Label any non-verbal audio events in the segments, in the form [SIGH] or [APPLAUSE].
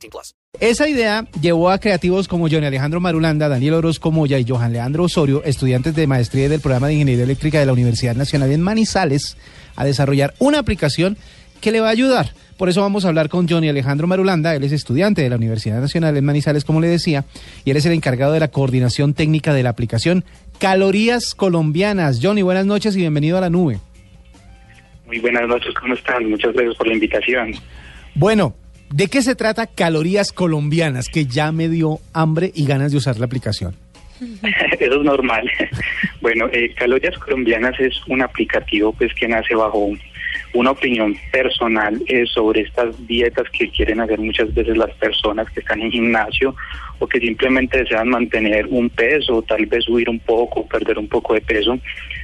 18 plus. Esa idea llevó a creativos como Johnny Alejandro Marulanda, Daniel Orozco Moya y Johan Leandro Osorio, estudiantes de maestría del programa de Ingeniería Eléctrica de la Universidad Nacional en Manizales, a desarrollar una aplicación que le va a ayudar. Por eso vamos a hablar con Johnny Alejandro Marulanda, él es estudiante de la Universidad Nacional en Manizales, como le decía, y él es el encargado de la coordinación técnica de la aplicación Calorías Colombianas. Johnny, buenas noches y bienvenido a la nube. Muy buenas noches, ¿cómo están? Muchas gracias por la invitación. Bueno, ¿de qué se trata Calorías Colombianas? Que ya me dio hambre y ganas de usar la aplicación. [LAUGHS] Eso es normal. [LAUGHS] bueno, eh, Calorías Colombianas es un aplicativo pues que nace bajo una opinión personal eh, sobre estas dietas que quieren hacer muchas veces las personas que están en gimnasio o que simplemente desean mantener un peso, tal vez subir un poco, perder un poco de peso,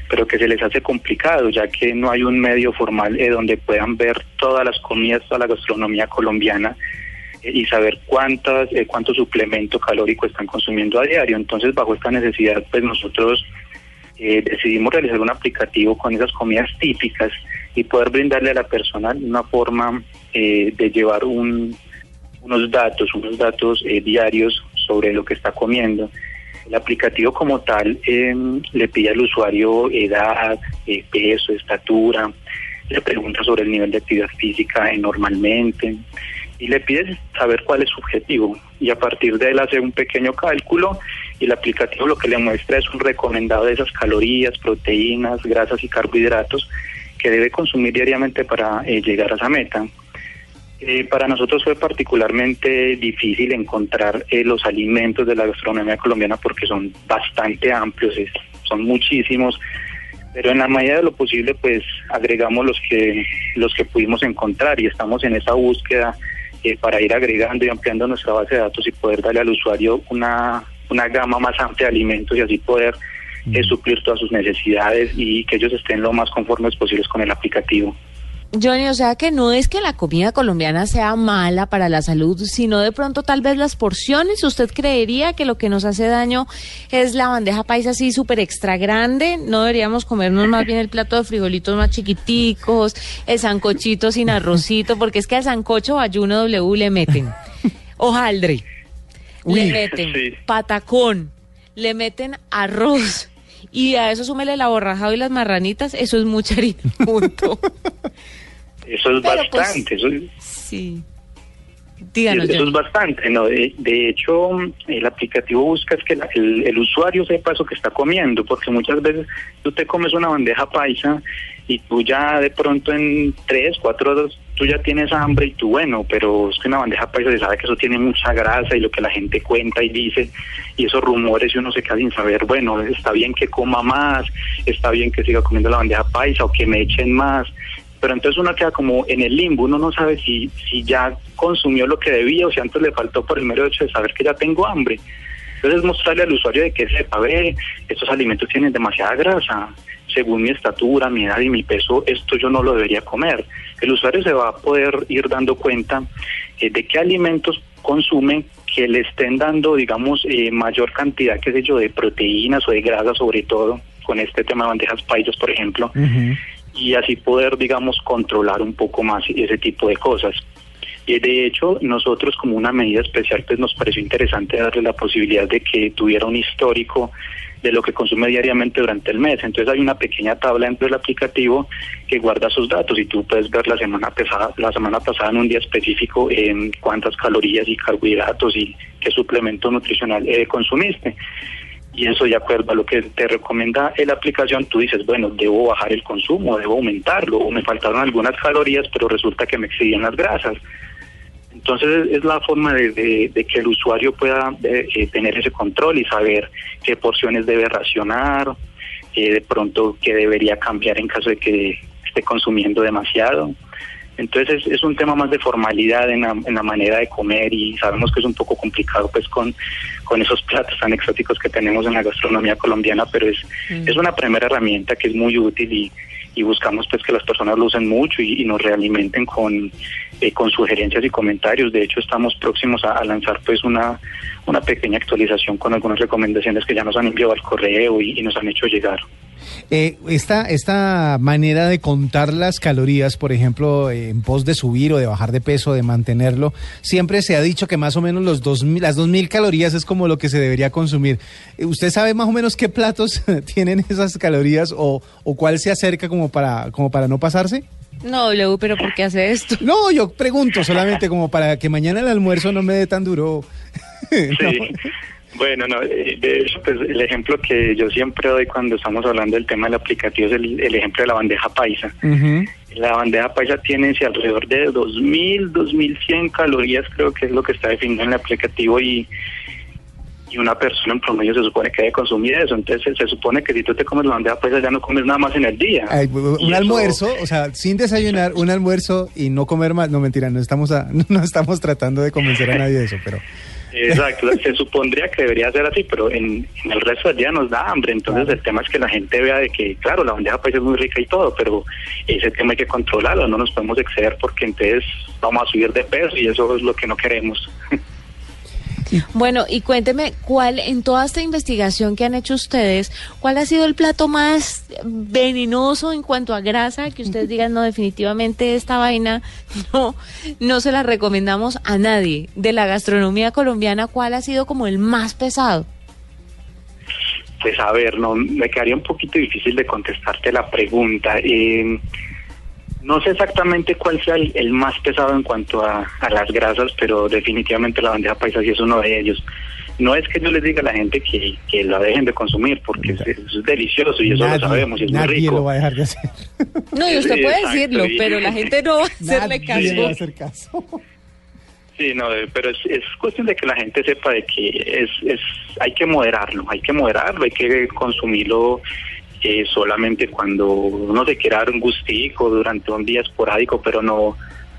pero que se les hace complicado ya que no hay un medio formal eh, donde puedan ver todas las comidas, toda la gastronomía colombiana eh, y saber cuántas, cuánto suplemento calórico están consumiendo a diario. Entonces, bajo esta necesidad, pues nosotros decidimos realizar un aplicativo con esas comidas típicas y poder brindarle a la persona una forma eh, de llevar un, unos datos, unos datos eh, diarios sobre lo que está comiendo. El aplicativo como tal em, le pide al usuario edad, eh, peso, estatura, le pregunta sobre el nivel de actividad física normalmente y le pide saber cuál es su objetivo y a partir de él hace un pequeño cálculo y el aplicativo lo que le muestra es un recomendado de esas calorías, proteínas, grasas y carbohidratos que debe consumir diariamente para eh, llegar a esa meta. Eh, para nosotros fue particularmente difícil encontrar eh, los alimentos de la gastronomía colombiana porque son bastante amplios, son muchísimos, pero en la medida de lo posible pues agregamos los que los que pudimos encontrar y estamos en esa búsqueda para ir agregando y ampliando nuestra base de datos y poder darle al usuario una, una gama más amplia de alimentos y así poder es suplir todas sus necesidades y que ellos estén lo más conformes posibles con el aplicativo. Johnny, o sea que no es que la comida colombiana sea mala para la salud, sino de pronto tal vez las porciones. ¿Usted creería que lo que nos hace daño es la bandeja paisa así súper extra grande? ¿No deberíamos comernos más bien el plato de frijolitos más chiquiticos, el sancochito sin arrocito? Porque es que al sancocho ayuno W le meten hojaldre, le meten patacón, le meten arroz y a eso súmele la borrajado y las marranitas, eso es mucha harina, [LAUGHS] punto. eso es pues, bastante. eso Sí. Díganos, eso es bastante, ¿no? De, hecho, el aplicativo busca es que el, el, usuario sepa eso que está comiendo, porque muchas veces tú te comes una bandeja paisa y tú ya de pronto en tres, cuatro horas tú ya tienes hambre y tú bueno, pero es que una bandeja paisa se sabe que eso tiene mucha grasa y lo que la gente cuenta y dice y esos rumores y uno se queda sin saber, bueno, está bien que coma más, está bien que siga comiendo la bandeja paisa o que me echen más, pero entonces uno queda como en el limbo, uno no sabe si, si ya consumió lo que debía o si antes le faltó por el mero hecho de saber que ya tengo hambre. Entonces mostrarle al usuario de que sepa, ve, estos alimentos tienen demasiada grasa, según mi estatura, mi edad y mi peso, esto yo no lo debería comer. El usuario se va a poder ir dando cuenta eh, de qué alimentos consume que le estén dando, digamos, eh, mayor cantidad, qué sé yo, de proteínas o de grasas sobre todo, con este tema de bandejas paisas, por ejemplo, y así poder, digamos, controlar un poco más ese tipo de cosas. Y de hecho, nosotros como una medida especial, pues nos pareció interesante darle la posibilidad de que tuviera un histórico de lo que consume diariamente durante el mes. Entonces hay una pequeña tabla dentro del aplicativo que guarda sus datos y tú puedes ver la semana pasada, la semana pasada en un día específico en cuántas calorías y carbohidratos y qué suplemento nutricional eh, consumiste. Y eso de acuerdo a lo que te recomienda la aplicación, tú dices, bueno, debo bajar el consumo, debo aumentarlo, o me faltaron algunas calorías, pero resulta que me excedían las grasas. Entonces es la forma de, que el usuario pueda eh, eh, tener ese control y saber qué porciones debe racionar, eh, de pronto qué debería cambiar en caso de que esté consumiendo demasiado. Entonces es, es un tema más de formalidad en la, en la manera de comer y sabemos que es un poco complicado pues con, con esos platos tan exóticos que tenemos en la gastronomía colombiana, pero es, Mm. es una primera herramienta que es muy útil y, y buscamos pues que las personas lo usen mucho y, nos realimenten con, eh, con sugerencias y comentarios. De hecho, estamos próximos a, lanzar pues una, una pequeña actualización con algunas recomendaciones que ya nos han enviado al correo y nos han hecho llegar. Eh, esta, esta manera de contar las calorías, por ejemplo, eh, en pos de subir o de bajar de peso, de mantenerlo, siempre se ha dicho que más o menos los 2000, las 2.000 calorías es como lo que se debería consumir. Eh, ¿Usted sabe más o menos qué platos [LAUGHS] tienen esas calorías o, o cuál se acerca como para, como para no pasarse? No, W, pero ¿por qué hace esto? No, yo pregunto solamente como para que mañana el almuerzo no me dé tan duro. [LAUGHS] No. Bueno, no, eh, de hecho, pues el ejemplo que yo siempre doy cuando estamos hablando del tema del aplicativo es el, el ejemplo de la bandeja paisa. La bandeja paisa tiene si alrededor de 2.000, 2.100 calorías, creo que es lo que está definido en el aplicativo y, y una persona en promedio se supone que debe consumir eso. Entonces se supone que si tú te comes la bandeja paisa ya no comes nada más en el día. Ay, Y un eso- almuerzo, o sea, sin desayunar, un almuerzo y no comer más. No, mentira, no estamos, a- [LAUGHS] no estamos tratando de convencer a nadie de eso, pero... [LAUGHS] Exacto, se supondría que debería ser así, pero en, en el resto del día nos da hambre. Entonces el tema es que la gente vea de que, claro, la bandeja paisa es muy rica y todo, pero ese tema hay que controlarlo, no nos podemos exceder porque entonces vamos a subir de peso y eso es lo que no queremos. [LAUGHS] Bueno, y cuénteme, ¿cuál, en toda esta investigación que han hecho ustedes, cuál ha sido el plato más venenoso en cuanto a grasa que ustedes [LAUGHS] digan, no, definitivamente esta vaina no, no se la recomendamos a nadie? De la gastronomía colombiana, ¿cuál ha sido como el más pesado? Pues a ver, no me quedaría un poquito difícil de contestarte la pregunta. Eh, no sé exactamente cuál sea el, el más pesado en cuanto a, a las grasas, pero definitivamente la bandeja paisa sí es uno de ellos. No es que yo les diga a la gente que, que la dejen de consumir, porque es, es delicioso y eso nadie, lo sabemos y es muy nadie rico. lo va a dejar de hacer. No, y usted Sí, puede exacto, decirlo, y- pero la gente no va a hacerle Nadie le va a caso. hacer caso. Sí, no, pero es, es cuestión de que la gente sepa de que es, es hay que moderarlo, hay que moderarlo, hay que consumirlo eh, solamente cuando uno se quiera dar un gustico durante un día esporádico, pero no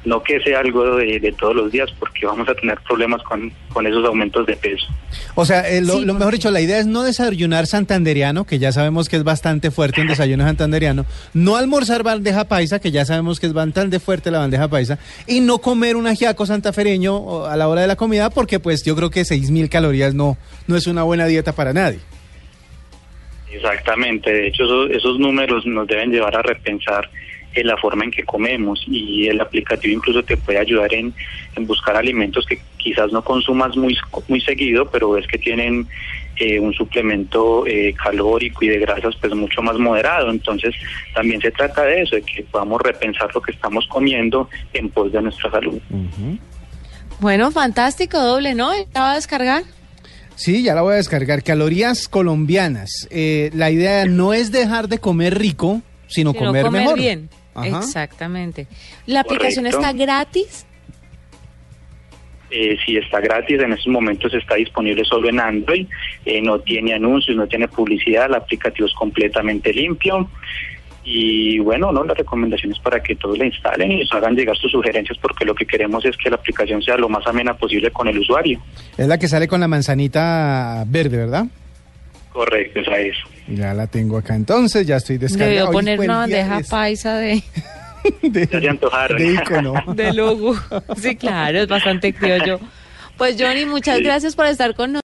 no que sea algo de, de todos los días, porque vamos a tener problemas con, con esos aumentos de peso. O sea, eh, lo, Sí, lo mejor dicho, la idea es no desayunar santanderiano, que ya sabemos que es bastante fuerte un desayuno santanderiano, no almorzar bandeja paisa, que ya sabemos que es bastante fuerte la bandeja paisa, y no comer un ajiaco santafereño a la hora de la comida, porque pues yo creo que 6.000 calorías no, no es una buena dieta para nadie. Exactamente, de hecho esos, esos números nos deben llevar a repensar en la forma en que comemos y el aplicativo incluso te puede ayudar en, en buscar alimentos que quizás no consumas muy, muy seguido, pero es que tienen eh, un suplemento eh, calórico y de grasas pues mucho más moderado. Entonces también se trata de eso, de que podamos repensar lo que estamos comiendo en pos de nuestra salud. Bueno, fantástico, doble, ¿no? ¿Ya va a descargar? Sí, ya la voy a descargar. Calorías colombianas. Eh, la idea no es dejar de comer rico, sino, Sino comer, mejor. bien. Ajá. Exactamente. ¿La aplicación Correcto. está gratis? Eh, si está gratis, en estos momentos está disponible solo en Android, eh, no tiene anuncios, no tiene publicidad, el aplicativo es completamente limpio. Y bueno, no, la recomendación es para que todos la instalen y nos hagan llegar sus sugerencias porque lo que queremos es que la aplicación sea lo más amena posible con el usuario. Es la que sale con la manzanita verde, ¿verdad? Correcto, esa es. Ya la tengo acá entonces, ya estoy descargando. Debió poner una bandeja de- paisa de, [LAUGHS] de, se antojaron. de icono. [LAUGHS] de logo. Sí, claro, es bastante criollo. Pues Johnny, muchas Sí. gracias por estar con nosotros.